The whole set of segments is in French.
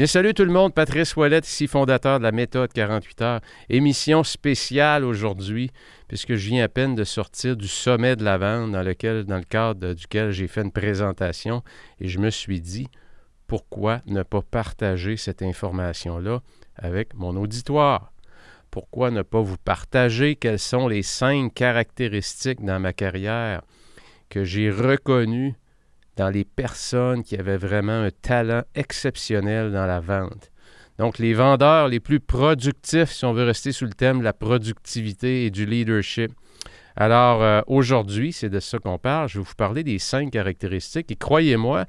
Bien, salut tout le monde, Patrice Ouellette, ici fondateur de la méthode 48 heures. Émission spéciale aujourd'hui, puisque je viens à peine de sortir du sommet de la vente dans, lequel, dans le cadre duquel j'ai fait une présentation et je me suis dit, pourquoi ne pas partager cette information-là avec mon auditoire? Pourquoi ne pas vous partager quelles sont les cinq caractéristiques dans ma carrière que j'ai reconnues dans les personnes qui avaient vraiment un talent exceptionnel dans la vente? Donc, les vendeurs les plus productifs, si on veut rester sous le thème de la productivité et du leadership. Alors, euh, aujourd'hui, c'est de ça qu'on parle. Je vais vous parler des cinq caractéristiques. Et croyez-moi,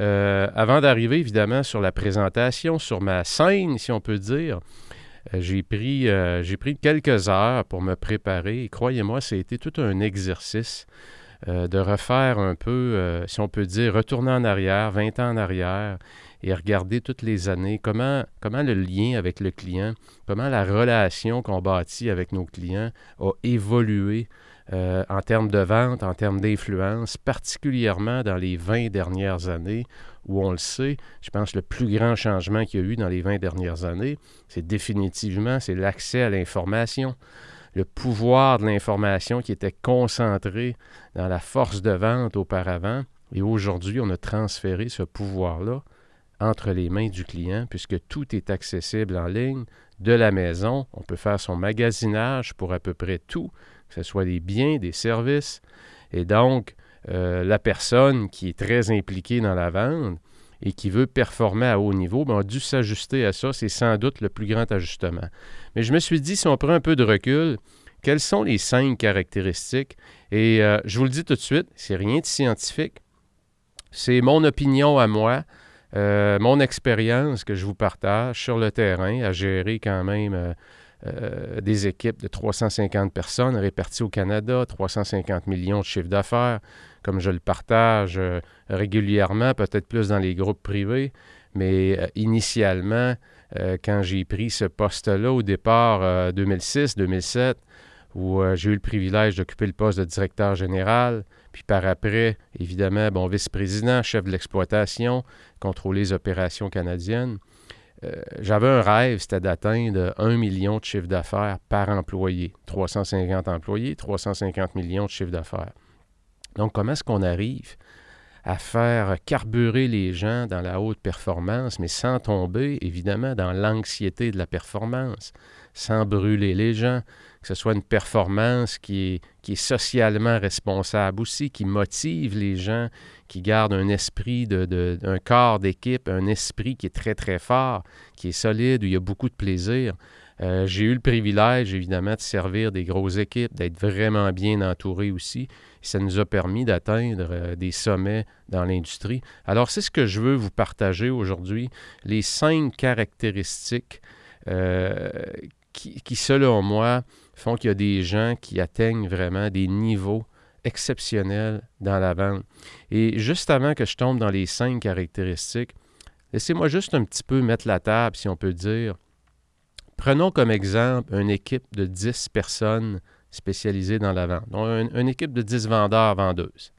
euh, avant d'arriver évidemment sur la présentation, sur ma scène, si on peut dire, euh, j'ai pris, j'ai pris quelques heures pour me préparer. Et croyez-moi, ça a été tout un exercice de refaire un peu, si on peut dire, retourner en arrière, 20 ans en arrière, et regarder toutes les années, comment, comment le lien avec le client, comment la relation qu'on bâtit avec nos clients a évolué euh, en termes de vente, en termes d'influence, particulièrement dans les 20 dernières années, où on le sait, je pense le plus grand changement qu'il y a eu dans les 20 dernières années, c'est définitivement c'est l'accès à l'information le pouvoir de l'information qui était concentré dans la force de vente auparavant. Et aujourd'hui, on a transféré ce pouvoir-là entre les mains du client puisque tout est accessible en ligne de la maison. On peut faire son magasinage pour à peu près tout que ce soit des biens, des services. Et donc, euh, la personne qui est très impliquée dans la vente et qui veut performer à haut niveau, ben, a dû s'ajuster à ça. C'est sans doute le plus grand ajustement. Mais je me suis dit, si on prend un peu de recul, quelles sont les cinq caractéristiques? Et euh, je vous le dis tout de suite, c'est rien de scientifique. C'est mon opinion à moi, euh, mon expérience que je vous partage sur le terrain, à gérer quand même euh, des équipes de 350 personnes réparties au Canada, 350 millions de chiffres d'affaires, comme je le partage régulièrement, peut-être plus dans les groupes privés, mais euh, quand j'ai pris ce poste-là au départ 2006-2007, où j'ai eu le privilège d'occuper le poste de directeur général, puis par après, évidemment, bon, vice-président, chef de l'exploitation, contrôler les opérations canadiennes. Euh, j'avais un rêve, c'était d'atteindre 1 million de chiffre d'affaires par employé. 350 employés, 350 millions de chiffre d'affaires. Donc, comment est-ce qu'on arrive à faire carburer les gens dans la haute performance, mais sans tomber, évidemment, dans l'anxiété de la performance, sans brûler les gens, que ce soit une performance qui est, socialement responsable aussi, qui motive les gens, qui garde un esprit, de, un corps d'équipe, un esprit qui est très, très fort, qui est solide, où il y a beaucoup de plaisir. Euh, j'ai eu le privilège, évidemment, de servir des grosses équipes, d'être vraiment bien entouré aussi. Ça nous a permis d'atteindre euh, des sommets dans l'industrie. Alors, c'est ce que je veux vous partager aujourd'hui, les cinq caractéristiques euh, qui, qui, selon moi, font qu'il y a des gens qui atteignent vraiment des niveaux exceptionnels dans la vente. Et juste avant que je tombe dans les cinq caractéristiques, laissez-moi juste un petit peu mettre la table, si on peut dire. Prenons comme exemple une équipe de 10 personnes spécialisées dans la vente, donc une, équipe de 10 vendeurs, vendeuses.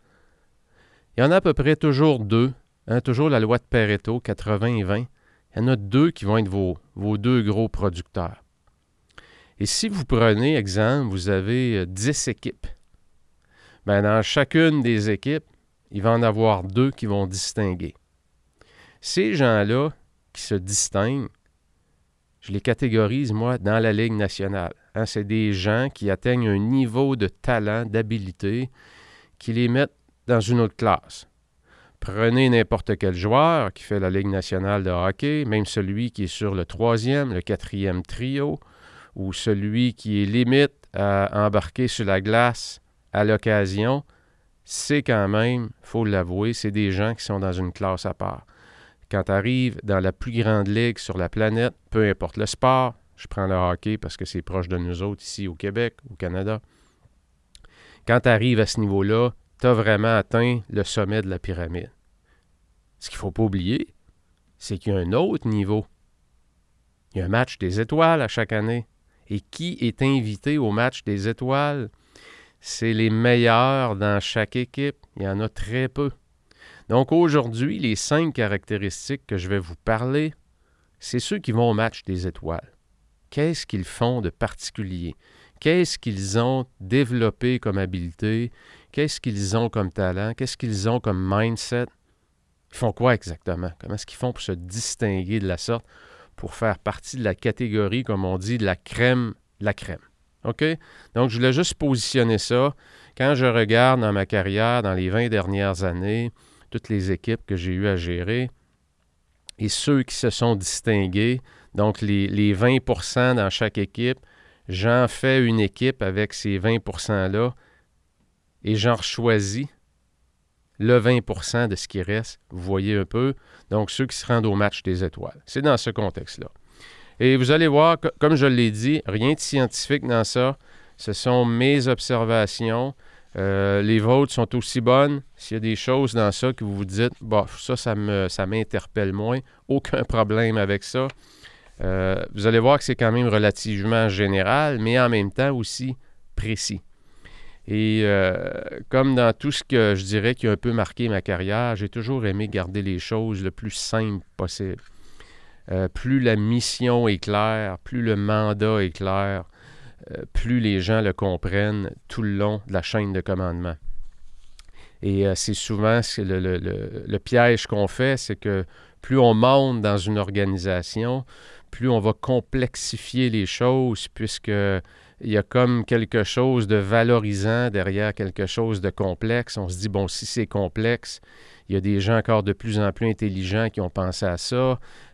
Il y en a à peu près toujours deux, hein, toujours la loi de Pareto, 80 et 20. Il y en a deux qui vont être vos, deux gros producteurs. Et si vous prenez, exemple, vous avez 10 équipes, bien, dans chacune des équipes, il va en avoir deux qui vont distinguer. Ces gens-là qui se distinguent, je les catégorise, moi, dans la Ligue nationale. Hein, c'est des gens qui atteignent un niveau de talent, d'habilité, qui les mettent dans une autre classe. Prenez n'importe quel joueur qui fait la Ligue nationale de hockey, même celui qui est sur le troisième, le quatrième trio, ou celui qui est limite à embarquer sur la glace à l'occasion, c'est quand même, faut l'avouer, c'est des gens qui sont dans une classe à part. Quand tu arrives dans la plus grande ligue sur la planète, peu importe le sport, je prends le hockey parce que c'est proche de nous autres ici au Québec, au Canada. Quand tu arrives à ce niveau-là, tu as vraiment atteint le sommet de la pyramide. Ce qu'il ne faut pas oublier, c'est qu'il y a un autre niveau. Il y a un match des étoiles à chaque année. Et qui est invité au match des étoiles? C'est les meilleurs dans chaque équipe. Il y en a très peu. Donc aujourd'hui, les cinq caractéristiques que je vais vous parler, c'est ceux qui vont au match des étoiles. Qu'est-ce qu'ils font de particulier? Qu'est-ce qu'ils ont développé comme habileté? Qu'est-ce qu'ils ont comme talent? Qu'est-ce qu'ils ont comme mindset? Ils font quoi exactement? Comment est-ce qu'ils font pour se distinguer de la sorte, pour faire partie de la catégorie, comme on dit, de la crème, la crème? OK? Donc, je voulais juste positionner ça. Quand je regarde dans ma carrière, dans les 20 dernières années, toutes les équipes que j'ai eu à gérer et ceux qui se sont distingués, donc les, les 20% dans chaque équipe, j'en fais une équipe avec ces 20 %-là et j'en choisis le 20% de ce qui reste. Vous voyez un peu. Donc, ceux qui se rendent au match des étoiles. C'est dans ce contexte-là. Et vous allez voir, comme je l'ai dit, rien de scientifique dans ça. Ce sont mes observations. Euh, les vôtres sont aussi bonnes. S'il y a des choses dans ça que vous vous dites, bah, ça, ça, m'interpelle moins, aucun problème avec ça. Euh, vous allez voir que c'est quand même relativement général, mais en même temps aussi précis. Et euh, comme dans tout ce que je dirais qui a un peu marqué ma carrière, j'ai toujours aimé garder les choses le plus simple possible. plus la mission est claire, plus le mandat est clair, plus les gens le comprennent tout le long de la chaîne de commandement. Et euh, c'est souvent le, le, piège qu'on fait, c'est que plus on monte dans une organisation, plus on va complexifier les choses, puisque il y a comme quelque chose de valorisant derrière quelque chose de complexe. On se dit, bon, si c'est complexe, il y a des gens encore de plus en plus intelligents qui ont pensé à ça.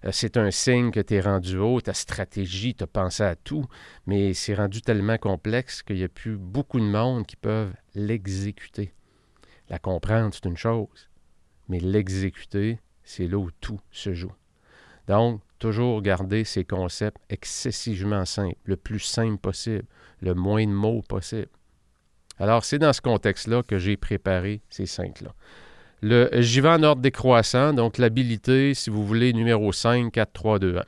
Euh, c'est un signe que tu es rendu haut, ta stratégie, tu as pensé à tout, mais c'est rendu tellement complexe qu'il n'y a plus beaucoup de monde qui peuvent l'exécuter. La comprendre, c'est une chose, mais l'exécuter, c'est là où tout se joue. Donc, toujours garder ces concepts excessivement simples, le plus simple possible, le moins de mots possible. Alors, c'est dans ce contexte-là que j'ai préparé ces cinq-là. J'y vais en ordre décroissant, donc l'habilité, si vous voulez, numéro 5, 4, 3, 2, 1.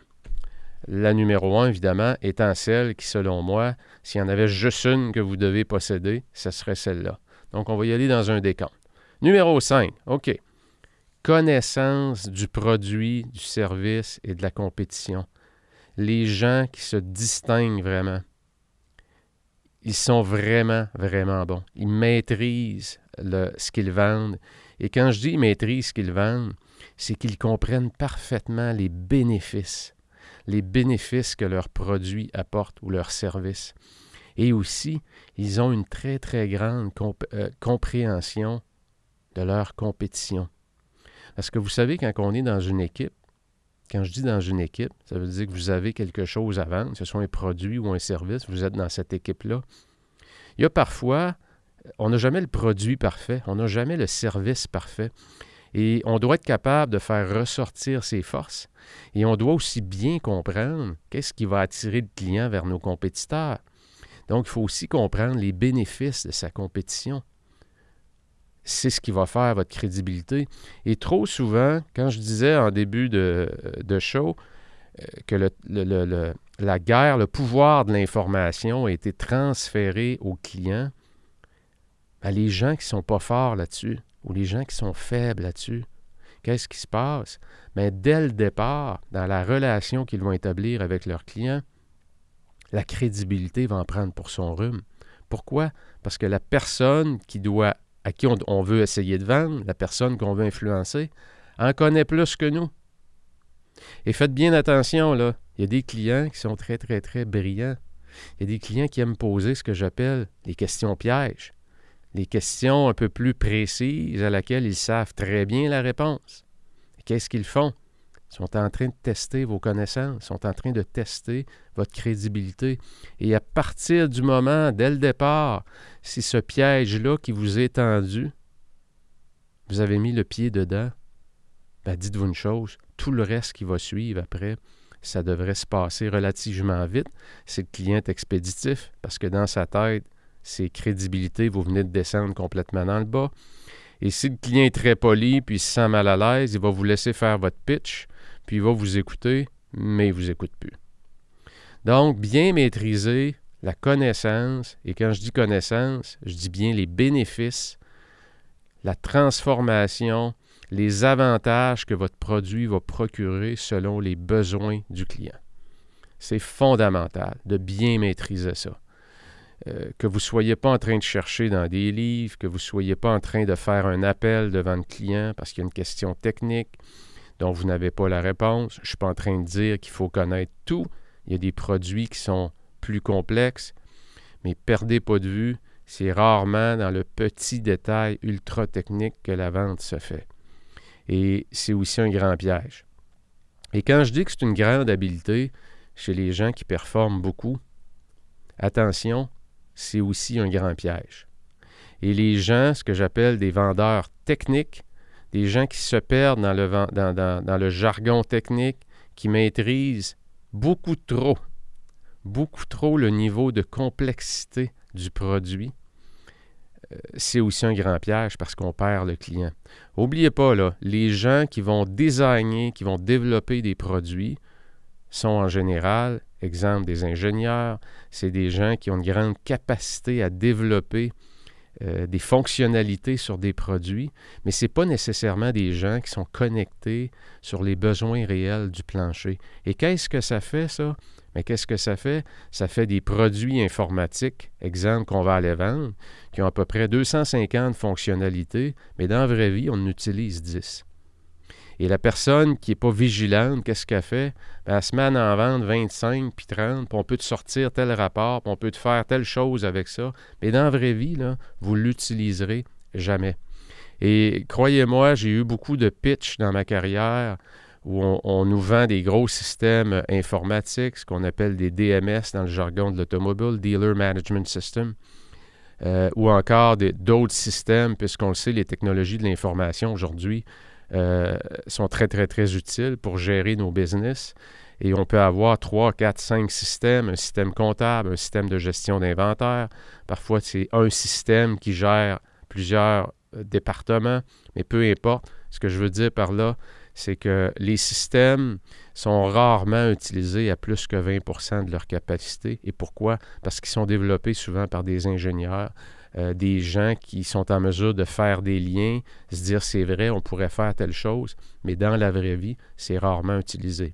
La numéro 1, évidemment, étant celle qui, selon moi, s'il y en avait juste une que vous devez posséder, ce serait celle-là. Donc, on va y aller dans un décompte. Numéro 5, OK. Connaissance du produit, du service et de la compétition. Les gens qui se distinguent vraiment. Ils sont vraiment, vraiment bons. Ils maîtrisent ce qu'ils vendent. Et quand je dis qu'ils maîtrisent ce qu'ils vendent, c'est qu'ils comprennent parfaitement les bénéfices, les bénéfices que leurs produits apportent ou leurs services. Et aussi, ils ont une très, très grande euh, compréhension de leur compétition. Parce que vous savez, quand on est dans une équipe, quand je dis dans une équipe, ça veut dire que vous avez quelque chose à vendre, que ce soit un produit ou un service, vous êtes dans cette équipe-là. Il y a parfois on n'a jamais le produit parfait, on n'a jamais le service parfait. Et on doit être capable de faire ressortir ses forces. Et on doit aussi bien comprendre qu'est-ce qui va attirer le client vers nos compétiteurs. Donc, il faut aussi comprendre les bénéfices de sa compétition. C'est ce qui va faire votre crédibilité. Et trop souvent, quand je disais en début de, show euh, que la guerre, le pouvoir de l'information a été transféré au client, les gens qui ne sont pas forts là-dessus ou les gens qui sont faibles là-dessus, qu'est-ce qui se passe? Mais ben, dès le départ, dans la relation qu'ils vont établir avec leurs clients, la crédibilité va en prendre pour son rhume. Pourquoi? Parce que la personne qui doit, à qui on, veut essayer de vendre, la personne qu'on veut influencer, en connaît plus que nous. Et faites bien attention, là. Il y a des clients qui sont très, très, très brillants. Il y a des clients qui aiment poser ce que j'appelle les questions pièges les questions un peu plus précises à laquelle ils savent très bien la réponse. Qu'est-ce qu'ils font? Ils sont en train de tester vos connaissances, sont en train de tester votre crédibilité. Et à partir du moment, dès le départ, si ce piège-là qui vous est tendu, vous avez mis le pied dedans, ben dites-vous une chose, tout le reste qui va suivre après, ça devrait se passer relativement vite. C'est le client expéditif parce que dans sa tête, ses crédibilités, vous venez de descendre complètement dans le bas. Et si le client est très poli puis il se sent mal à l'aise, il va vous laisser faire votre pitch, puis il va vous écouter, mais il ne vous écoute plus. Donc, bien maîtriser la connaissance, et quand je dis connaissance, je dis bien les bénéfices, la transformation, les avantages que votre produit va procurer selon les besoins du client. C'est fondamental de bien maîtriser ça. Euh, que vous ne soyez pas en train de chercher dans des livres, que vous ne soyez pas en train de faire un appel devant le client parce qu'il y a une question technique dont vous n'avez pas la réponse. Je ne suis pas en train de dire qu'il faut connaître tout. Il y a des produits qui sont plus complexes, mais perdez pas de vue, c'est rarement dans le petit détail ultra technique que la vente se fait. Et c'est aussi un grand piège. Et quand je dis que c'est une grande habileté chez les gens qui performent beaucoup, attention, c'est aussi un grand piège. Et les gens, ce que j'appelle des vendeurs techniques, des gens qui se perdent dans le, jargon technique, qui maîtrisent beaucoup trop, beaucoup trop le niveau de complexité du produit, euh, c'est aussi un grand piège parce qu'on perd le client. N'oubliez pas, les gens qui vont designer, qui vont développer des produits sont en général, exemple des ingénieurs, c'est des gens qui ont une grande capacité à développer euh, des fonctionnalités sur des produits, mais ce n'est pas nécessairement des gens qui sont connectés sur les besoins réels du plancher. Et qu'est-ce que ça fait, ça? Mais qu'est-ce que ça fait? Ça fait des produits informatiques, exemple qu'on va aller vendre, qui ont à peu près 250 fonctionnalités, mais dans la vraie vie, on en utilise 10. Et la personne qui n'est pas vigilante, qu'est-ce qu'elle fait? Ben, elle se met à en vendre 25 puis 30, puis on peut te sortir tel rapport, puis on peut te faire telle chose avec ça. Mais dans la vraie vie, là, vous l'utiliserez jamais. Et croyez-moi, j'ai eu beaucoup de pitch dans ma carrière où on, nous vend des gros systèmes informatiques, ce qu'on appelle des DMS dans le jargon de l'automobile, Dealer Management System, euh, ou encore d'autres systèmes, puisqu'on le sait, les technologies de l'information aujourd'hui euh, sont très, très, très utiles pour gérer nos business. Et on peut avoir trois, quatre, cinq systèmes, un système comptable, un système de gestion d'inventaire. Parfois, c'est un système qui gère plusieurs euh, départements, mais peu importe. Ce que je veux dire par là, c'est que les systèmes sont rarement utilisés à plus que 20% de leur capacité. Et pourquoi? Parce qu'ils sont développés souvent par des ingénieurs, euh, des gens qui sont en mesure de faire des liens, se dire c'est vrai, on pourrait faire telle chose, mais dans la vraie vie, c'est rarement utilisé.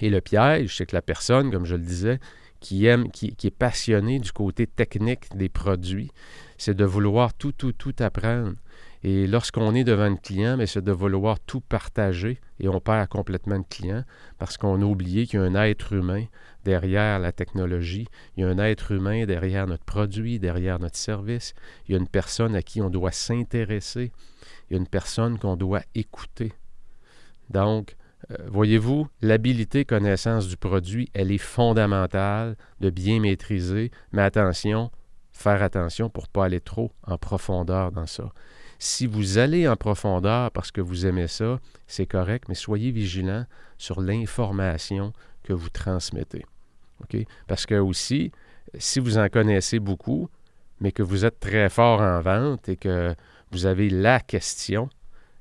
Et le piège, c'est que la personne, comme je le disais, qui aime, qui, est passionnée du côté technique des produits, c'est de vouloir tout, tout, tout apprendre. Et lorsqu'on est devant un client, c'est de vouloir tout partager et on perd complètement le client parce qu'on a oublié qu'il y a un être humain derrière la technologie, il y a un être humain derrière notre produit, derrière notre service, il y a une personne à qui on doit s'intéresser, il y a une personne qu'on doit écouter. Donc, euh, voyez-vous, l'habilité connaissance du produit, elle est fondamentale de bien maîtriser, mais attention, faire attention pour ne pas aller trop en profondeur dans ça. Si vous allez en profondeur parce que vous aimez ça, c'est correct, mais soyez vigilant sur l'information vous transmettez. Parce que aussi, si vous en connaissez beaucoup, mais que vous êtes très fort en vente et que vous avez la question,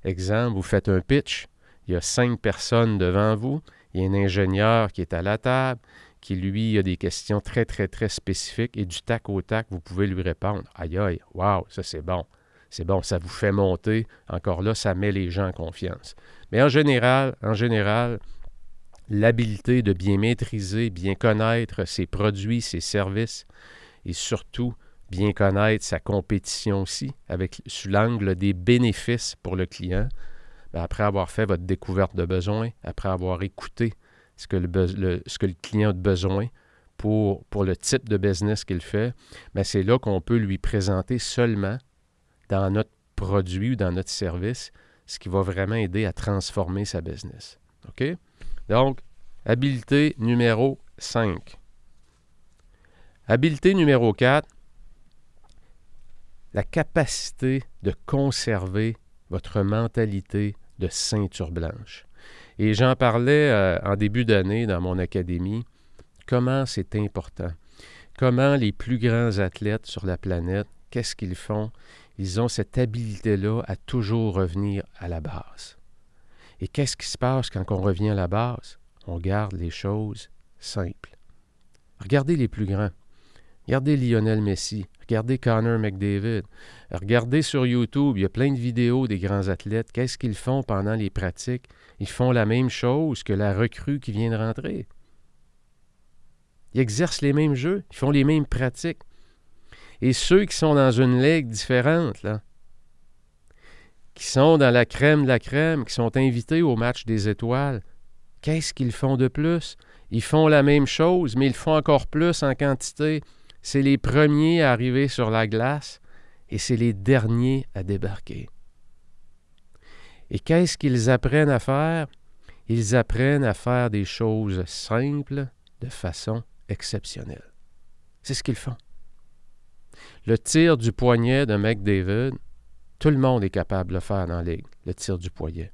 exemple, vous faites un pitch, il y a cinq personnes devant vous, il y a un ingénieur qui est à la table, qui lui a des questions très, très, très spécifiques et du tac au tac, vous pouvez lui répondre. Aïe, aïe, waouh, ça c'est bon c'est bon, ça vous fait monter. Encore là, ça met les gens en confiance. Mais en général, en général, l'habileté de bien maîtriser, bien connaître ses produits, ses services et surtout bien connaître sa compétition aussi, avec sous l'angle des bénéfices pour le client. Ben, après avoir fait votre découverte de besoin, après avoir écouté ce que le, client a de besoin, pour, pour le type de business qu'il fait, mais c'est là qu'on peut lui présenter seulement dans notre produit ou dans notre service ce qui va vraiment aider à transformer sa business. OK? Donc, habileté numéro 5. Habileté numéro 4, la capacité de conserver votre mentalité de ceinture blanche. Et j'en parlais euh, en début d'année dans mon académie, comment c'est important, comment les plus grands athlètes sur la planète, qu'est-ce qu'ils font? Ils ont cette habileté-là à toujours revenir à la base. Et qu'est-ce qui se passe quand on revient à la base? On garde les choses simples. Regardez les plus grands. Regardez Lionel Messi. Regardez Connor McDavid. Regardez sur YouTube, il y a plein de vidéos des grands athlètes. Qu'est-ce qu'ils font pendant les pratiques? Ils font la même chose que la recrue qui vient de rentrer. Ils exercent les mêmes jeux, ils font les mêmes pratiques. Et ceux qui sont dans une ligue différente, là, qui sont dans la crème de la crème, qui sont invités au match des étoiles, qu'est-ce qu'ils font de plus? Ils font la même chose, mais ils font encore plus en quantité. C'est les premiers à arriver sur la glace et c'est les derniers à débarquer. Et qu'est-ce qu'ils apprennent à faire? Ils apprennent à faire des choses simples de façon exceptionnelle. C'est ce qu'ils font. Le tir du poignet de McDavid, tout le monde est capable de faire dans la ligue, le tir du poignet.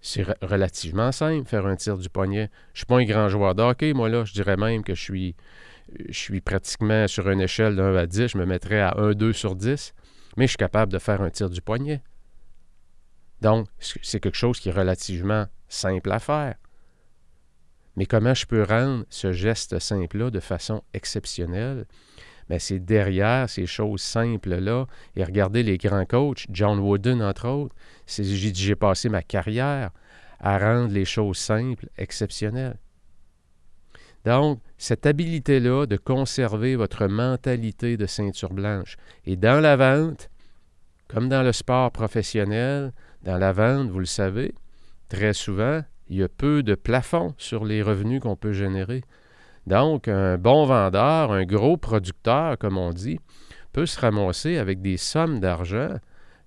C'est relativement simple, faire un tir du poignet. Je ne suis pas un grand joueur d'hockey, moi là, je dirais même que je suis, je suis pratiquement sur une échelle de 1 à 10, je me mettrais à 1-2 sur 10, mais je suis capable de faire un tir du poignet. Donc, c'est quelque chose qui est relativement simple à faire. Mais comment je peux rendre ce geste simple-là de façon exceptionnelle? Mais c'est derrière ces choses simples-là. Et regardez les grands coachs, John Wooden entre autres, j'ai passé ma carrière à rendre les choses simples exceptionnelles. Donc, cette habilité-là de conserver votre mentalité de ceinture blanche. Et dans la vente, comme dans le sport professionnel, dans la vente, vous le savez, très souvent, il y a peu de plafond sur les revenus qu'on peut générer. Donc, un bon vendeur, un gros producteur, comme on dit, peut se ramasser avec des sommes d'argent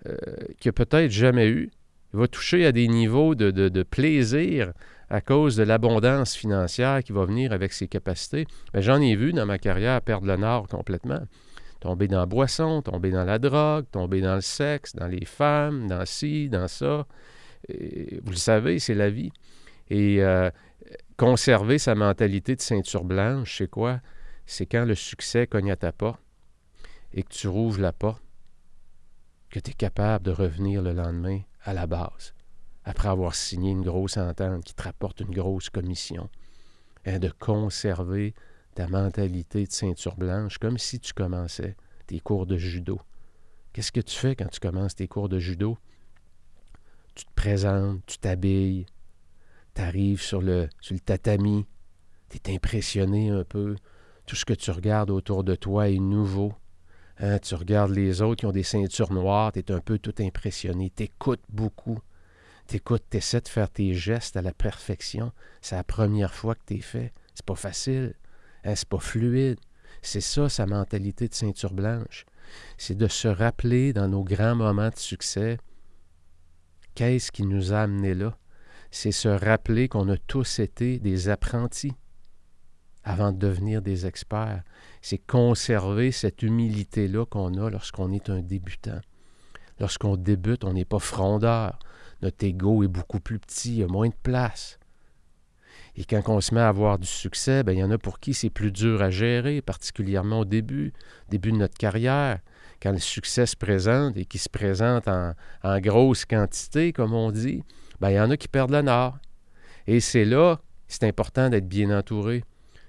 euh, qu'il n'a peut-être jamais eu. Il va toucher à des niveaux de, plaisir à cause de l'abondance financière qui va venir avec ses capacités. Ben, j'en ai vu dans ma carrière perdre le nord complètement. Tomber dans la boisson, tomber dans la drogue, tomber dans le sexe, dans les femmes, dans ci, dans ça. vous le savez, c'est la vie. Et euh, conserver sa mentalité de ceinture blanche, c'est quoi? C'est quand le succès cogne à ta porte et que tu rouvres la porte, que tu es capable de revenir le lendemain à la base, après avoir signé une grosse entente qui te rapporte une grosse commission, et hein, de conserver ta mentalité de ceinture blanche comme si tu commençais tes cours de judo. Qu'est-ce que tu fais quand tu commences tes cours de judo? Tu te présentes, tu t'habilles, tu arrives sur le, sur le tatami, tu es impressionné un peu. Tout ce que tu regardes autour de toi est nouveau. Hein, tu regardes les autres qui ont des ceintures noires, tu es un peu tout impressionné. Tu écoutes beaucoup. Tu écoutes, tu essaies de faire tes gestes à la perfection. C'est la première fois que tu es fait. C'est pas facile. Hein, c'est pas fluide. C'est ça, sa mentalité de ceinture blanche. C'est de se rappeler dans nos grands moments de succès qu'est-ce qui nous a amenés là? C'est se rappeler qu'on a tous été des apprentis avant de devenir des experts. C'est conserver cette humilité-là qu'on a lorsqu'on est un débutant. Lorsqu'on débute, on n'est pas frondeur. Notre ego est beaucoup plus petit, il y a moins de place. Et quand on se met à avoir du succès, ben, il y en a pour qui c'est plus dur à gérer, particulièrement au début, début de notre carrière, quand le succès se présente et qui se présente en, en grosse quantité, comme on dit ben, il y en a qui perdent le nord. Et c'est là, c'est important d'être bien entouré.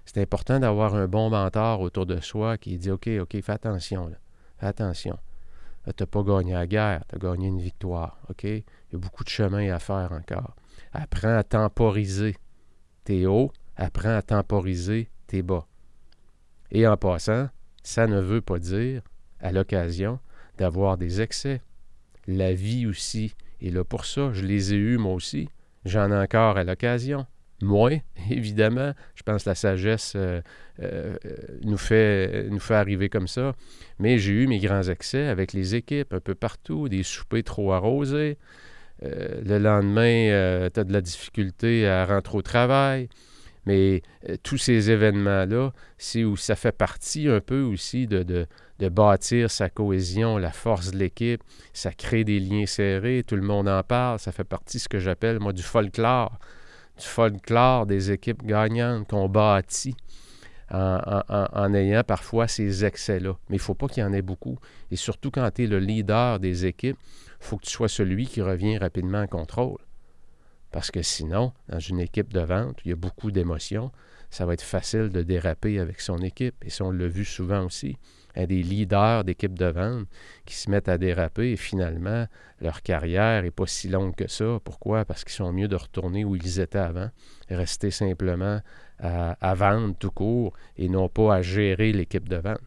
C'est important d'avoir un bon mentor autour de soi qui dit OK, OK, fais attention. Fais attention. Tu n'as pas gagné la guerre, tu as gagné une victoire. OK? Il y a beaucoup de chemin à faire encore. Apprends à temporiser tes hauts, apprends à temporiser tes bas. Et en passant, ça ne veut pas dire, à l'occasion, d'avoir des excès. La vie aussi et là, pour ça, je les ai eus moi aussi. J'en ai encore à l'occasion. Moins, évidemment. Je pense que la sagesse euh, euh, nous, fait, nous fait arriver comme ça. Mais j'ai eu mes grands excès avec les équipes un peu partout, des soupers trop arrosés. Euh, le lendemain, tu as de la difficulté à rentrer au travail. Mais tous ces événements-là, c'est où ça fait partie un peu aussi de, bâtir sa cohésion, la force de l'équipe. Ça crée des liens serrés, tout le monde en parle. Ça fait partie de ce que j'appelle, moi, du folklore du folklore des équipes gagnantes qu'on bâtit en, ayant parfois ces excès-là. Mais il ne faut pas qu'il y en ait beaucoup. Et surtout quand tu es le leader des équipes, il faut que tu sois celui qui revient rapidement en contrôle. Parce que sinon, dans une équipe de vente, il y a beaucoup d'émotions, ça va être facile de déraper avec son équipe. Et ça, on l'a vu souvent aussi des leaders d'équipes de vente qui se mettent à déraper et finalement, leur carrière n'est pas si longue que ça. Pourquoi? Parce qu'ils sont mieux de retourner où ils étaient avant, rester simplement à, vendre tout court et non pas à gérer l'équipe de vente.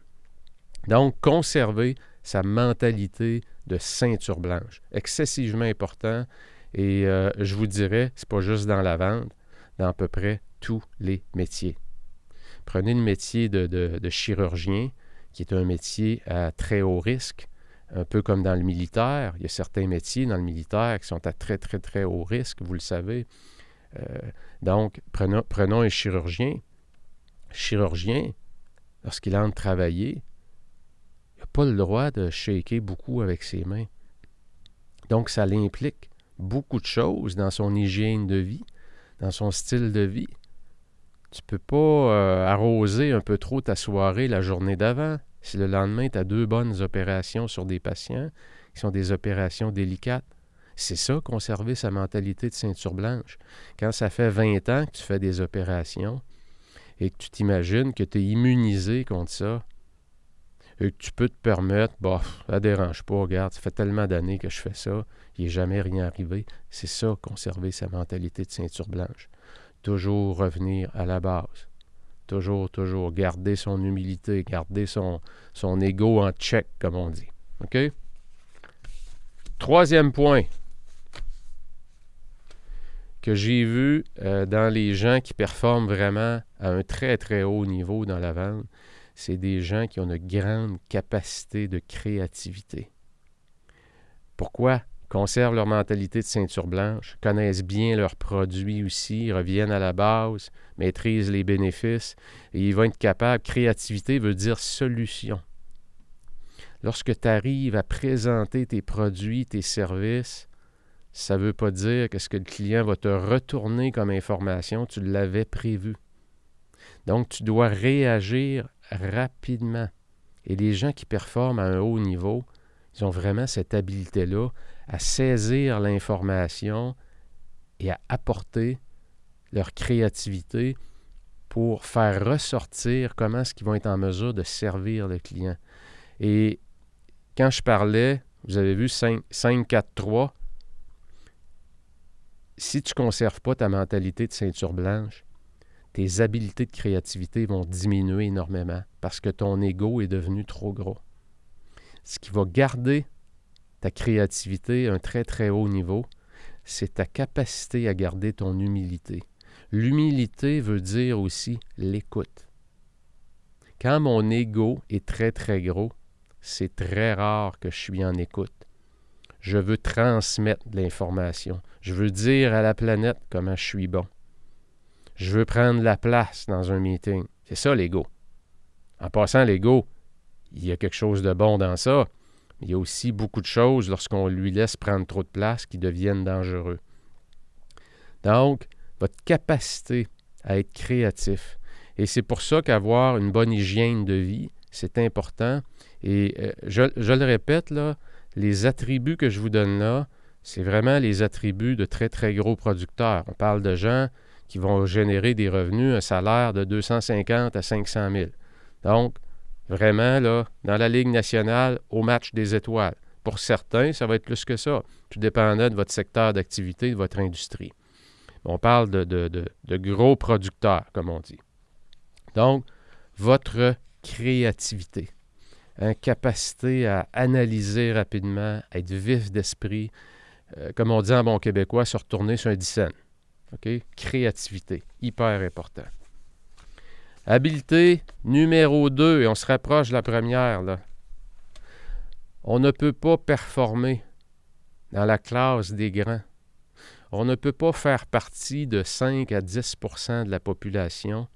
Donc, conserver sa mentalité de ceinture blanche, excessivement important. Et euh, je vous dirais, c'est pas juste dans la vente, dans à peu près tous les métiers. Prenez le métier de chirurgien, qui est un métier à très haut risque, un peu comme dans le militaire. Il y a certains métiers dans le militaire qui sont à très, très, très haut risque, vous le savez. Euh, donc, prenons, prenons un chirurgien. Chirurgien, lorsqu'il entre travailler, il n'a pas le droit de shaker beaucoup avec ses mains. Donc, ça l'implique beaucoup de choses dans son hygiène de vie, dans son style de vie. Tu peux pas euh, arroser un peu trop ta soirée la journée d'avant. Si le lendemain, tu as deux bonnes opérations sur des patients, qui sont des opérations délicates, c'est ça, conserver sa mentalité de ceinture blanche. Quand ça fait 20 ans que tu fais des opérations et que tu t'imagines que tu es immunisé contre ça, et que tu peux te permettre, bah, ça dérange pas, regarde, ça fait tellement d'années que je fais ça, il n'est jamais rien arrivé. C'est ça, conserver sa mentalité de ceinture blanche toujours revenir à la base. Toujours, toujours garder son humilité, garder son, son ego en check, comme on dit. OK? Troisième point que j'ai vu euh, dans les gens qui performent vraiment à un très, très haut niveau dans la vente, c'est des gens qui ont une grande capacité de créativité. Pourquoi? conservent leur mentalité de ceinture blanche, connaissent bien leurs produits aussi, reviennent à la base, maîtrisent les bénéfices, et ils vont être capables. Créativité veut dire solution. Lorsque tu arrives à présenter tes produits, tes services, ça ne veut pas dire que ce que le client va te retourner comme information, tu l'avais prévu. Donc, tu dois réagir rapidement. Et les gens qui performent à un haut niveau, ils ont vraiment cette habileté-là à saisir l'information et à apporter leur créativité pour faire ressortir comment est-ce qu'ils vont être en mesure de servir le client. Et quand je parlais, vous avez vu 5, 5 4, 3, si tu ne conserves pas ta mentalité de ceinture blanche, tes habiletés de créativité vont diminuer énormément parce que ton ego est devenu trop gros. Ce qui va garder ta créativité à un très très haut niveau, c'est ta capacité à garder ton humilité. L'humilité veut dire aussi l'écoute. Quand mon ego est très très gros, c'est très rare que je suis en écoute. Je veux transmettre de l'information. Je veux dire à la planète comment je suis bon. Je veux prendre la place dans un meeting. C'est ça l'ego. En passant, l'ego, il y a quelque chose de bon dans ça. Il y a aussi beaucoup de choses lorsqu'on lui laisse prendre trop de place qui deviennent dangereux. Donc, votre capacité à être créatif. Et c'est pour ça qu'avoir une bonne hygiène de vie, c'est important. Et euh, je, je, le répète, là, les attributs que je vous donne là, c'est vraiment les attributs de très, très gros producteurs. On parle de gens qui vont générer des revenus, un salaire de 250 à 500 000. Donc, Vraiment, là, dans la Ligue nationale, au match des étoiles. Pour certains, ça va être plus que ça, tout dépendant de votre secteur d'activité, de votre industrie. On parle de, gros producteurs, comme on dit. Donc, votre créativité, incapacité à analyser rapidement, être vif d'esprit, euh, comme on dit en bon québécois, se retourner sur un dixaine. Créativité, hyper important. Habileté numéro 2, et on se rapproche de la première. On ne peut pas performer dans la classe des grands. On ne peut pas faire partie de 5 à 10% de la population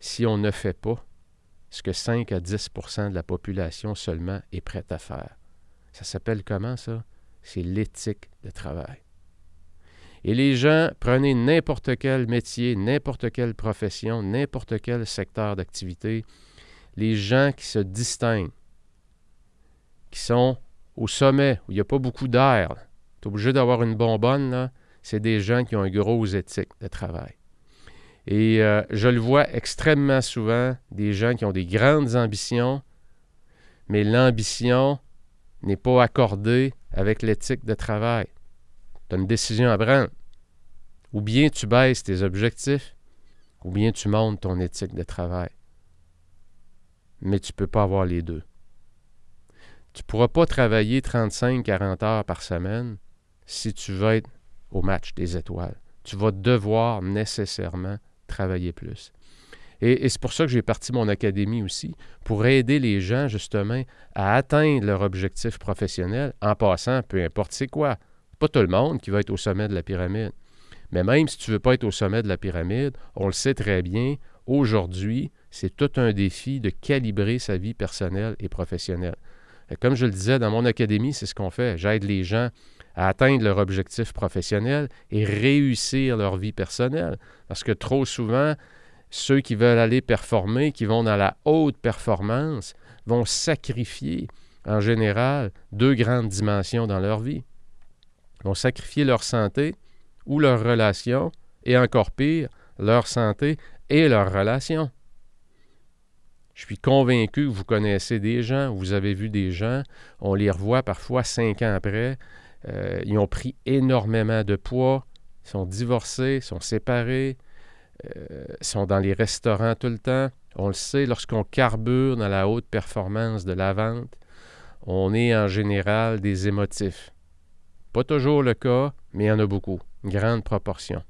si on ne fait pas ce que 5 à 10% de la population seulement est prête à faire. Ça s'appelle comment ça? C'est l'éthique de travail. Et les gens, prenez n'importe quel métier, n'importe quelle profession, n'importe quel secteur d'activité, les gens qui se distinguent, qui sont au sommet, où il n'y a pas beaucoup d'air, tu es obligé d'avoir une bonbonne, c'est des gens qui ont une grosse éthique de travail. Et euh, je le vois extrêmement souvent, des gens qui ont des grandes ambitions, mais l'ambition n'est pas accordée avec l'éthique de travail. Tu une décision à prendre. Ou bien tu baisses tes objectifs, ou bien tu montes ton éthique de travail. Mais tu ne peux pas avoir les deux. Tu ne pourras pas travailler 35-40 heures par semaine si tu veux être au match des étoiles. Tu vas devoir nécessairement travailler plus. Et, c'est pour ça que j'ai parti mon académie aussi, pour aider les gens justement à atteindre leur objectif professionnel en passant, peu importe c'est quoi. Pas tout le monde qui va être au sommet de la pyramide. Mais même si tu ne veux pas être au sommet de la pyramide, on le sait très bien, aujourd'hui, c'est tout un défi de calibrer sa vie personnelle et professionnelle. Comme je le disais, dans mon académie, c'est ce qu'on fait. J'aide les gens à atteindre leur objectif professionnel et réussir leur vie personnelle. Parce que trop souvent, ceux qui veulent aller performer, qui vont dans la haute performance, vont sacrifier, en général, deux grandes dimensions dans leur vie. Ils vont sacrifier leur santé ou leur relation, et encore pire, leur santé et leur relation. Je suis convaincu que vous connaissez des gens, vous avez vu des gens, on les revoit parfois cinq ans après, euh, ils ont pris énormément de poids, sont divorcés, sont séparés, euh, sont dans les restaurants tout le temps. On le sait, lorsqu'on carbure dans la haute performance de la vente, on est en général des émotifs. Pas toujours le cas, mais il y en a beaucoup, une grande proportion.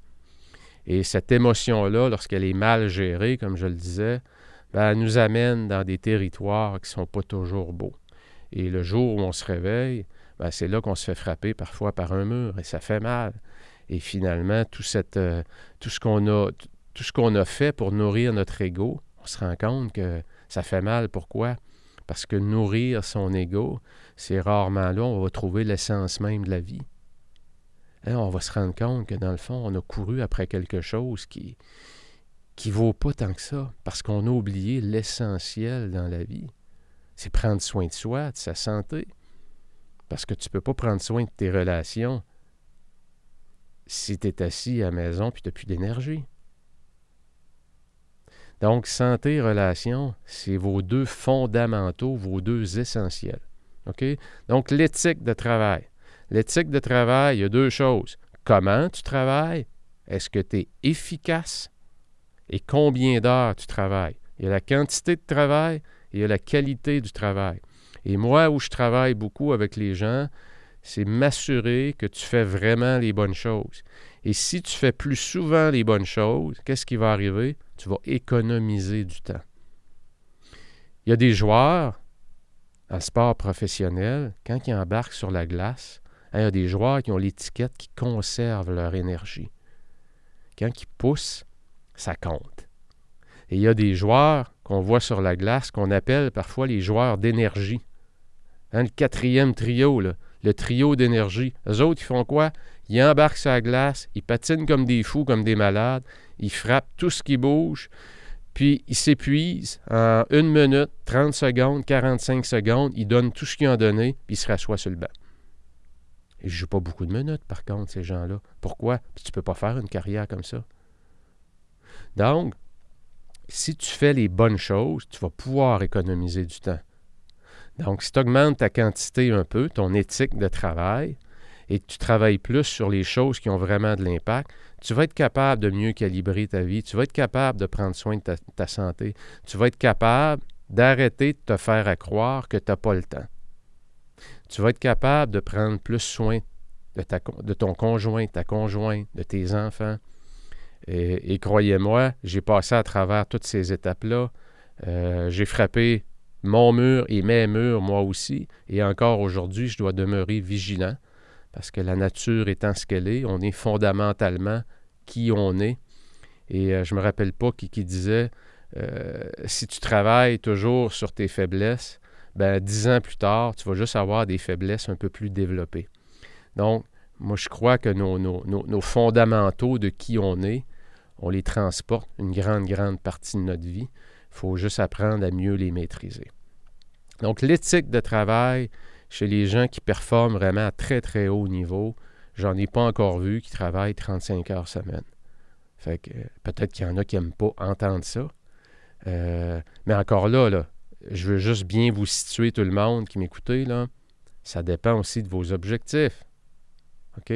Et cette émotion-là, lorsqu'elle est mal gérée, comme je le disais, elle nous amène dans des territoires qui ne sont pas toujours beaux. Et le jour où on se réveille, ben, c'est là qu'on se fait frapper parfois par un mur et ça fait mal. Et finalement, tout, euh, tout ce qu'on a, tout ce qu'on a fait pour nourrir notre ego, on se rend compte que ça fait mal. Pourquoi? Parce que nourrir son ego, c'est rarement là on va trouver l'essence même de la vie. Hein, on va se rendre compte que dans le fond, on a couru après quelque chose qui qui vaut pas tant que ça, parce qu'on a oublié l'essentiel dans la vie. C'est prendre soin de soi, de sa santé. Parce que tu ne peux pas prendre soin de tes relations si tu es assis à la maison et tu n'as plus d'énergie. Donc, santé, relation, c'est vos deux fondamentaux, vos deux essentiels. Donc, l'éthique de travail. L'éthique de travail, il y a deux choses. Comment tu travailles? Est-ce que tu es efficace? Et combien d'heures tu travailles? Il y a la quantité de travail et il y a la qualité du travail. Et moi, où je travaille beaucoup avec les gens, c'est m'assurer que tu fais vraiment les bonnes choses. Et si tu fais plus souvent les bonnes choses, qu'est-ce qui va arriver? Tu vas économiser du temps. Il y a des joueurs en sport professionnel, quand ils embarquent sur la glace, hein, il y a des joueurs qui ont l'étiquette qui conservent leur énergie. Quand ils poussent, ça compte. Et il y a des joueurs qu'on voit sur la glace qu'on appelle parfois les joueurs d'énergie. Hein, le quatrième trio, le trio d'énergie. Eux autres, ils font quoi? Ils embarquent sur la glace, ils patinent comme des fous, comme des malades, ils frappent tout ce qui bouge, puis ils s'épuisent en une minute, 30 secondes, 45 secondes, ils donnent tout ce qu'ils ont donné, puis ils se rassoient sur le banc. Ils ne jouent pas beaucoup de minutes, par contre, ces gens-là. Pourquoi? tu ne peux pas faire une carrière comme ça. Donc, si tu fais les bonnes choses, tu vas pouvoir économiser du temps. Donc, si tu augmentes ta quantité un peu, ton éthique de travail, et que tu travailles plus sur les choses qui ont vraiment de l'impact, tu vas être capable de mieux calibrer ta vie, tu vas être capable de prendre soin de ta, santé, tu vas être capable d'arrêter de te faire croire que tu n'as pas le temps. Tu vas être capable de prendre plus soin de, ton conjoint, ta conjointe, de tes enfants. Et, croyez-moi, j'ai passé à travers toutes ces étapes-là. Euh, j'ai frappé mon mur et mes murs, moi aussi. Et encore aujourd'hui, je dois demeurer vigilant parce que la nature étant ce qu'elle est, on est fondamentalement qui on est. Et euh, je me rappelle pas qui, disait euh, si tu travailles toujours sur tes faiblesses, ben, dix ans plus tard, tu vas juste avoir des faiblesses un peu plus développées. Donc, moi, je crois que nos, nos, fondamentaux de qui on est, on les transporte une grande, grande partie de notre vie. Il faut juste apprendre à mieux les maîtriser. Donc, l'éthique de travail chez les gens qui performent vraiment à très, très haut niveau, j'en ai pas encore vu qui travaillent 35 heures semaine. Fait que peut-être qu'il y en a qui n'aiment pas entendre ça. Euh, mais encore là, là, je veux juste bien vous situer tout le monde qui m'écoutez, là. Ça dépend aussi de vos objectifs. OK?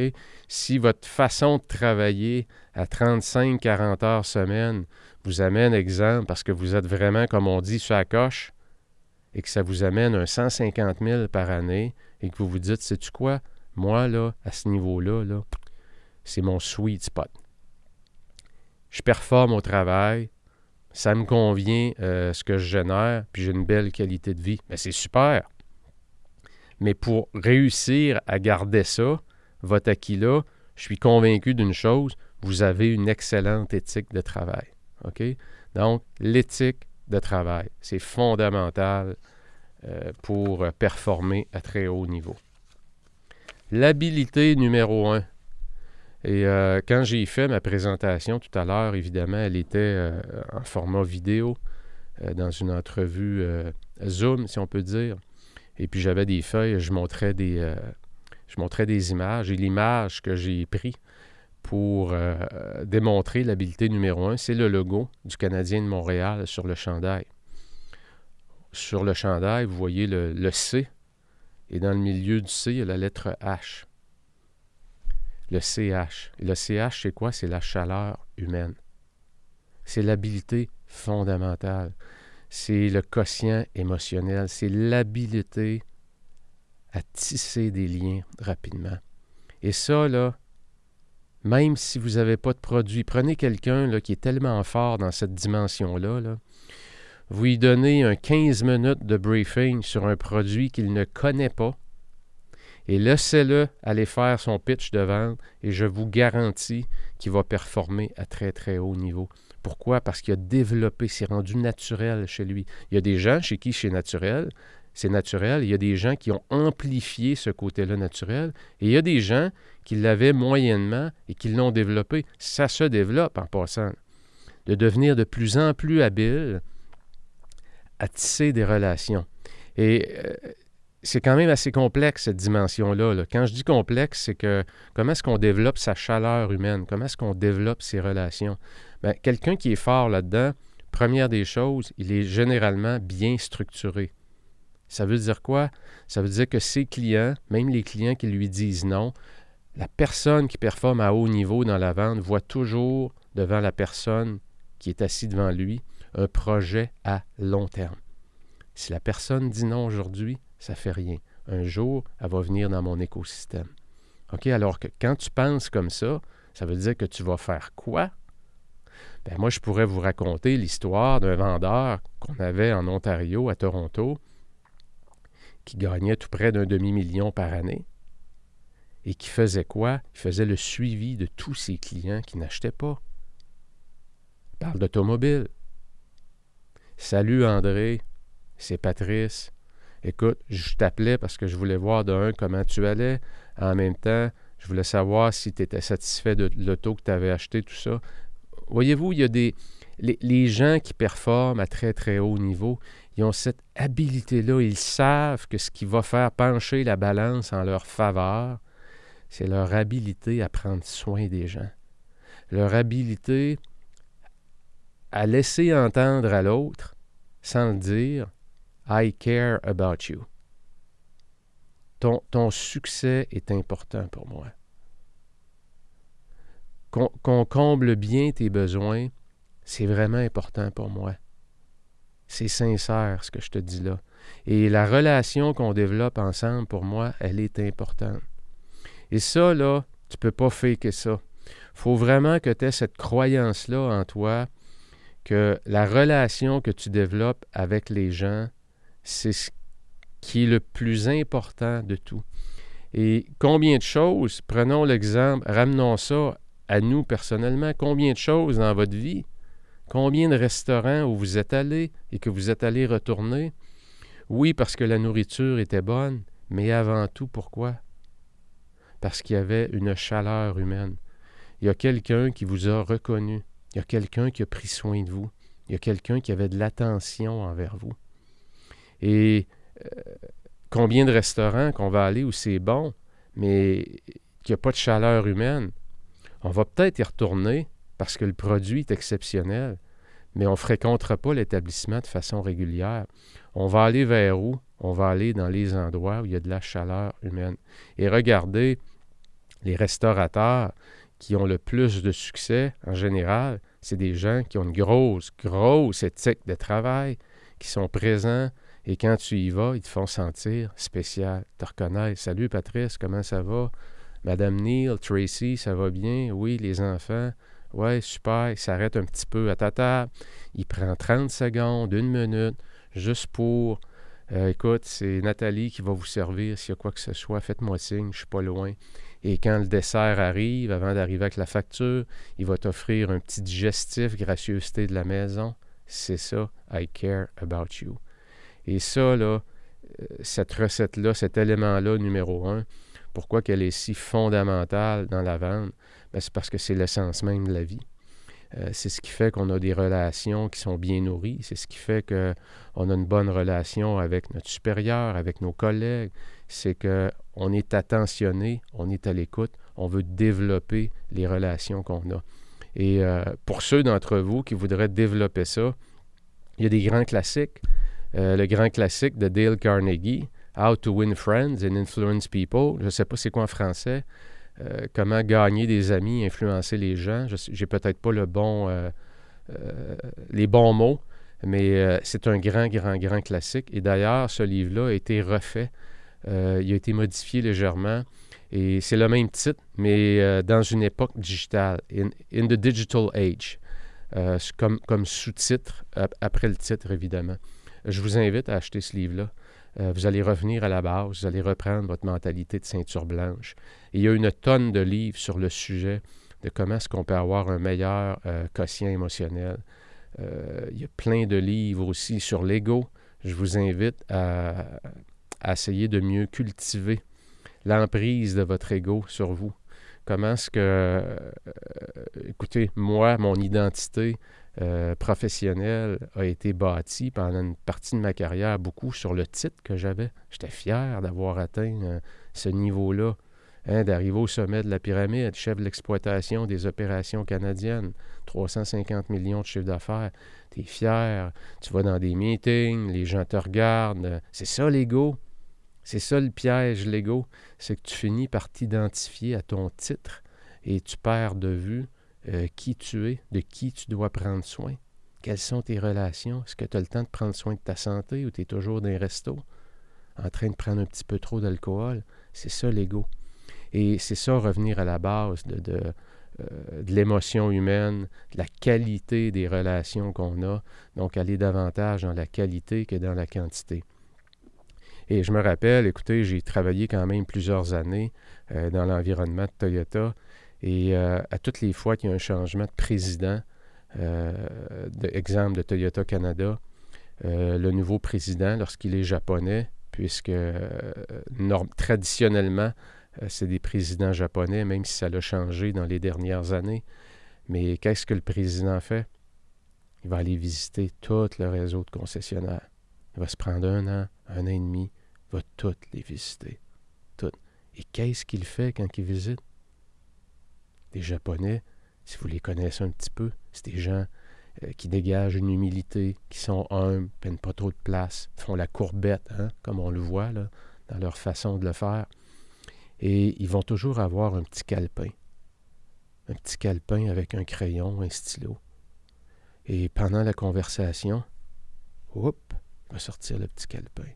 Si votre façon de travailler à 35-40 heures semaine vous amène, exemple, parce que vous êtes vraiment, comme on dit, sur la coche, et que ça vous amène un 150 000 par année, et que vous vous dites, sais-tu quoi? Moi, là, à ce niveau-là, là, c'est mon sweet spot. Je performe au travail, ça me convient euh, ce que je génère, puis j'ai une belle qualité de vie. Mais c'est super. Mais pour réussir à garder ça, votre acquis-là, je suis convaincu d'une chose, vous avez une excellente éthique de travail. OK? Donc, l'éthique de travail, c'est fondamental euh, pour performer à très haut niveau. L'habilité numéro un, et euh, quand j'ai fait ma présentation tout à l'heure, évidemment, elle était euh, en format vidéo, euh, dans une entrevue Zoom, si on peut dire. Et puis j'avais des feuilles, je montrais des, je montrais des images. Et l'image que j'ai prise pour démontrer l'habileté numéro un, c'est le logo du Canadien de Montréal sur le chandail. Sur le chandail, vous voyez le, le C, et dans le milieu du C, il y a la lettre H le CH. le CH, c'est quoi? C'est la chaleur humaine. C'est l'habilité fondamentale. C'est le quotient émotionnel. C'est l'habilité à tisser des liens rapidement. Et ça, là, même si vous n'avez pas de produit, prenez quelqu'un qui est tellement fort dans cette dimension-là, là, vous lui donnez un 15 minutes de briefing sur un produit qu'il ne connaît pas, et laissez-le aller faire son pitch de vente et je vous garantis qu'il va performer à très, très haut niveau. Pourquoi? Parce qu'il a développé, c'est rendu naturel chez lui. Il y a des gens chez qui c'est naturel, c'est naturel. Il y a des gens qui ont amplifié ce côté-là naturel. Et il y a des gens qui l'avaient moyennement et qui l'ont développé. Ça se développe en passant. De devenir de plus en plus habile à tisser des relations. Et euh, c'est quand même assez complexe, cette dimension-là. Quand je dis complexe, c'est que comment est-ce qu'on développe sa chaleur humaine? Comment est-ce qu'on développe ses relations? Bien, quelqu'un qui est fort là-dedans, première des choses, il est généralement bien structuré. Ça veut dire quoi? Ça veut dire que ses clients, même les clients qui lui disent non, la personne qui performe à haut niveau dans la vente voit toujours devant la personne qui est assise devant lui un projet à long terme. Si la personne dit non aujourd'hui, ça fait rien. Un jour, elle va venir dans mon écosystème. OK? Alors que quand tu penses comme ça, ça veut dire que tu vas faire quoi? Ben moi, je pourrais vous raconter l'histoire d'un vendeur qu'on avait en Ontario, à Toronto, qui gagnait tout près d'un demi-million par année et qui faisait quoi? Il faisait le suivi de tous ses clients qui n'achetaient pas. Il parle d'automobile. Salut André, c'est Patrice. Écoute, je t'appelais parce que je voulais voir d'un comment tu allais. En même temps, je voulais savoir si tu étais satisfait de l'auto que tu avais acheté, tout ça. Voyez-vous, il y a des. Les, gens qui performent à très, très haut niveau, ils ont cette habilité-là. Ils savent que ce qui va faire pencher la balance en leur faveur, c'est leur habilité à prendre soin des gens. Leur habilité à laisser entendre à l'autre, sans le dire, I care about you. Ton, ton succès est important pour moi. Qu'on comble bien tes besoins, c'est vraiment important pour moi. C'est sincère ce que je te dis là. Et la relation qu'on développe ensemble, pour moi, elle est importante. Et ça, là, tu peux pas faker ça. faut vraiment que tu aies cette croyance-là en toi que la relation que tu développes avec les gens, c'est ce qui est le plus important de tout. Et combien de choses, prenons l'exemple, ramenons ça à nous personnellement, combien de choses dans votre vie, combien de restaurants où vous êtes allé et que vous êtes allé retourner, oui, parce que la nourriture était bonne, mais avant tout, pourquoi? Parce qu'il y avait une chaleur humaine. Il y a quelqu'un qui vous a reconnu. Il y a quelqu'un qui a pris soin de vous. Il y a quelqu'un qui avait de l'attention envers vous. Et euh, combien de restaurants qu'on va aller où c'est bon, mais qu'il n'y a pas de chaleur humaine? On va peut-être y retourner parce que le produit est exceptionnel, mais on ne fréquentera pas l'établissement de façon régulière. On va aller vers où? On va aller dans les endroits où il y a de la chaleur humaine. Et regardez, les restaurateurs qui ont le plus de succès, en général, c'est des gens qui ont une grosse, grosse éthique de travail, qui sont présents, et quand tu y vas, ils te font sentir spécial, te reconnaissent. Salut Patrice, comment ça va? Madame Neil, Tracy, ça va bien? Oui, les enfants. Ouais, super. Il s'arrête un petit peu à ta table. Il prend 30 secondes, une minute, juste pour. Euh, écoute, c'est Nathalie qui va vous servir s'il y a quoi que ce soit. Faites-moi signe, je suis pas loin. Et quand le dessert arrive, avant d'arriver avec la facture, il va t'offrir un petit digestif, gracieuseté de la maison. C'est ça, I care about you. Et ça, là, euh, cette recette-là, cet élément-là, numéro un, pourquoi qu'elle est si fondamentale dans la vente? Ben, c'est parce que c'est l'essence même de la vie. Euh, c'est ce qui fait qu'on a des relations qui sont bien nourries. C'est ce qui fait qu'on a une bonne relation avec notre supérieur, avec nos collègues. C'est qu'on est attentionné, on est à l'écoute, on veut développer les relations qu'on a. Et euh, pour ceux d'entre vous qui voudraient développer ça, il y a des grands classiques. Euh, le grand classique de Dale Carnegie, How to Win Friends and Influence People. Je ne sais pas c'est quoi en français. Euh, comment gagner des amis, influencer les gens? Je n'ai peut-être pas le bon, euh, euh, les bons mots, mais c'est un grand, grand, grand classique. Et d'ailleurs, ce livre-là a été refait. il a été modifié légèrement. Et c'est le même titre, mais dans une époque digitale, in, in the digital age, comme sous-titre, après le titre, évidemment. Je vous invite à acheter ce livre-là. Euh, vous allez revenir à la base, vous allez reprendre votre mentalité de ceinture blanche. il y a une tonne de livres sur le sujet de comment est-ce qu'on peut avoir un meilleur euh, quotient émotionnel. Euh, il y a plein de livres aussi sur l'ego. Je vous invite à, à, essayer de mieux cultiver l'emprise de votre ego sur vous. Comment est-ce que, écoutez, moi, mon identité, euh, professionnel a été bâti pendant une partie de ma carrière beaucoup sur le titre que j'avais. J'étais fier d'avoir atteint euh, ce niveau-là, hein, d'arriver au sommet de la pyramide, chef de l'exploitation des opérations canadiennes, 350 millions de chiffre d'affaires. Tu es fier, tu vas dans des meetings, les gens te regardent. C'est ça l'ego? C'est ça le piège, l'ego. C'est que tu finis par t'identifier à ton titre et tu perds de vue euh, qui tu es, de qui tu dois prendre soin. Quelles sont tes relations? Est-ce que tu as le temps de prendre soin de ta santé ou tu es toujours dans un resto en train de prendre un petit peu trop d'alcool? C'est ça l'ego. Et c'est ça revenir à la base de, de, euh, de l'émotion humaine, de la qualité des relations qu'on a. Donc aller davantage dans la qualité que dans la quantité. Et je me rappelle, écoutez, j'ai travaillé quand même plusieurs années euh, dans l'environnement de Toyota et euh, à toutes les fois qu'il y a un changement de président, euh, exemple de Toyota Canada, le nouveau président, lorsqu'il est japonais, puisque traditionnellement, c'est des présidents japonais, même si ça l'a changé dans les dernières années. Mais qu'est-ce que le président fait? Il va aller visiter tout le réseau de concessionnaires. Il va se prendre un an, un an et demi, va toutes les visiter. Toutes. Et qu'est-ce qu'il fait quand il visite? Les Japonais, si vous les connaissez un petit peu, c'est des gens euh, qui dégagent une humilité, qui sont humbles, prennent pas trop de place, font la courbette, hein, comme on le voit là, dans leur façon de le faire. Et ils vont toujours avoir un petit calepin. Un petit calepin avec un crayon, un stylo. Et pendant la conversation, hop, va sortir le petit calepin.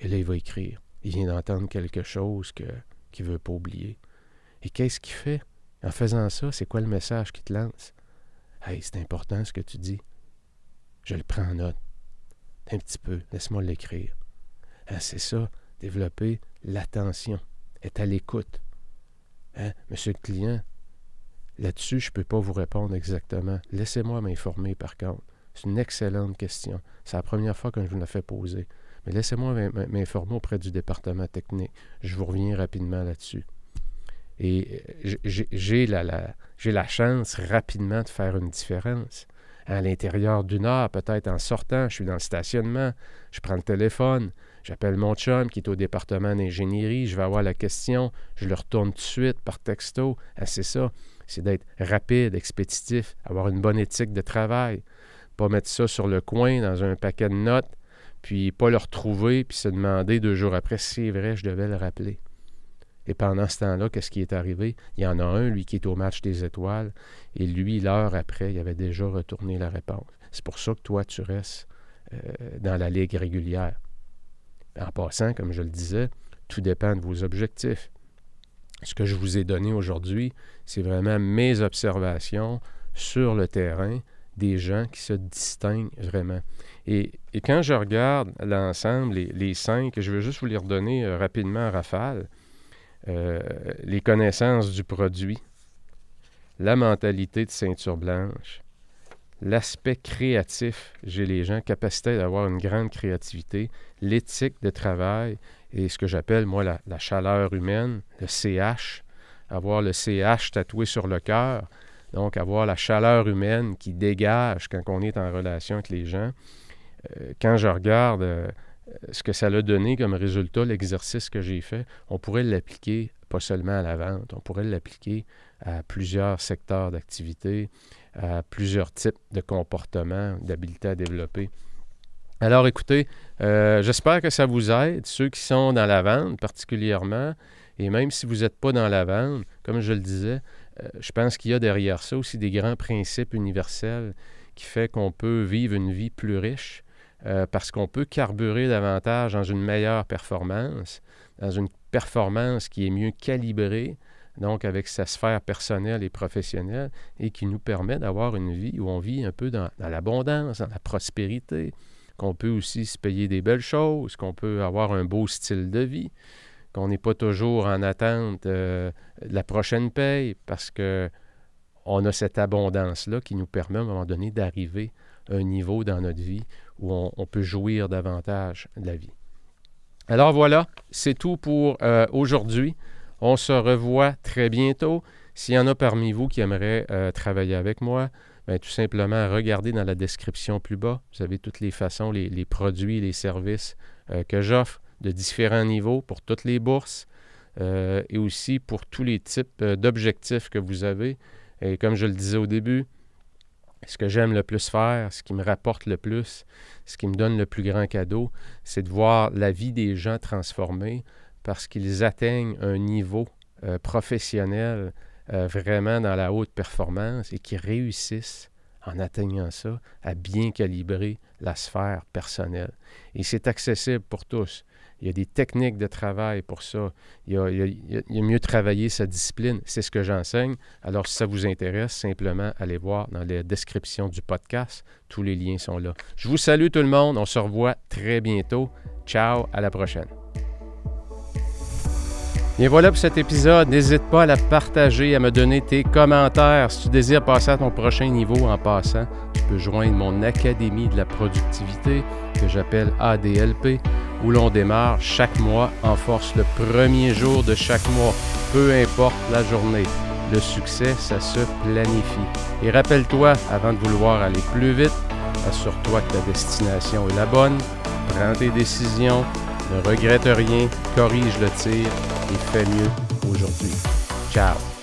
Et là, il va écrire. Il vient d'entendre quelque chose que qui ne veut pas oublier. Et qu'est-ce qu'il fait? En faisant ça, c'est quoi le message qu'il te lance? Hey, c'est important ce que tu dis. Je le prends en note. Un petit peu, laisse-moi l'écrire. Hein, c'est ça, développer l'attention, être à l'écoute. Hein, monsieur le client, là-dessus, je ne peux pas vous répondre exactement. Laissez-moi m'informer par contre. C'est une excellente question. C'est la première fois que je vous la fais poser. Mais laissez-moi m'informer auprès du département technique. Je vous reviens rapidement là-dessus. Et j'ai la, chance rapidement de faire une différence. À l'intérieur d'une heure, peut-être en sortant, je suis dans le stationnement, je prends le téléphone, j'appelle mon chum qui est au département d'ingénierie, je vais avoir la question, je le retourne tout de suite par texto. Ah, c'est ça, c'est d'être rapide, expéditif, avoir une bonne éthique de travail, pas mettre ça sur le coin dans un paquet de notes, puis pas le retrouver, puis se demander deux jours après si c'est vrai, je devais le rappeler. Et pendant ce temps-là, qu'est-ce qui est arrivé? Il y en a un, lui, qui est au match des étoiles, et lui, l'heure après, il avait déjà retourné la réponse. C'est pour ça que toi, tu restes euh, dans la ligue régulière. En passant, comme je le disais, tout dépend de vos objectifs. Ce que je vous ai donné aujourd'hui, c'est vraiment mes observations sur le terrain des gens qui se distinguent vraiment. Et, quand je regarde l'ensemble, les, cinq, je veux juste vous les redonner euh, rapidement à rafale, euh, les connaissances du produit, la mentalité de ceinture blanche, l'aspect créatif j'ai les gens, capacité d'avoir une grande créativité, l'éthique de travail et ce que j'appelle, moi, la, la, chaleur humaine, le CH, avoir le CH tatoué sur le cœur, donc avoir la chaleur humaine qui dégage quand on est en relation avec les gens. Euh, quand je regarde euh, ce que ça a donné comme résultat, l'exercice que j'ai fait, on pourrait l'appliquer pas seulement à la vente, on pourrait l'appliquer à plusieurs secteurs d'activité, à plusieurs types de comportements, d'habiletés à développer. Alors écoutez, euh, j'espère que ça vous aide, ceux qui sont dans la vente particulièrement, et même si vous n'êtes pas dans la vente, comme je le disais, je pense qu'il y a derrière ça aussi des grands principes universels qui fait qu'on peut vivre une vie plus riche, euh, parce qu'on peut carburer davantage dans une meilleure performance, dans une performance qui est mieux calibrée, donc avec sa sphère personnelle et professionnelle, et qui nous permet d'avoir une vie où on vit un peu dans, l'abondance, dans la prospérité, qu'on peut aussi se payer des belles choses, qu'on peut avoir un beau style de vie, qu'on n'est pas toujours en attente euh, de la prochaine paye, parce que on a cette abondance-là qui nous permet à un moment donné d'arriver à un niveau dans notre vie où on, peut jouir davantage de la vie. Alors voilà, c'est tout pour euh, aujourd'hui. On se revoit très bientôt. S'il y en a parmi vous qui aimeraient euh, travailler avec moi, bien, tout simplement regardez dans la description plus bas. Vous avez toutes les façons, les, produits, les services euh, que j'offre de différents niveaux pour toutes les bourses et aussi pour tous les types d'objectifs que vous avez. Et comme je le disais au début, ce que j'aime le plus faire, ce qui me rapporte le plus, ce qui me donne le plus grand cadeau, c'est de voir la vie des gens transformée parce qu'ils atteignent un niveau euh, professionnel euh, vraiment dans la haute performance et qui réussissent en atteignant ça à bien calibrer la sphère personnelle. Et c'est accessible pour tous. Il y a des techniques de travail pour ça. Il y a, mieux travailler sa discipline. C'est ce que j'enseigne. Alors, si ça vous intéresse, simplement allez voir dans la description du podcast. Tous les liens sont là. Je vous salue tout le monde. On se revoit très bientôt. Ciao, à la prochaine. Et voilà pour cet épisode. N'hésite pas à la partager, à me donner tes commentaires. Si tu désires passer à ton prochain niveau en passant, tu peux joindre mon Académie de la productivité que j'appelle ADLP, où l'on démarre chaque mois en force le premier jour de chaque mois, peu importe la journée. Le succès, ça se planifie. Et rappelle-toi, avant de vouloir aller plus vite, assure-toi que ta destination est la bonne, prends tes décisions, ne regrette rien, corrige le tir et fais mieux aujourd'hui. Ciao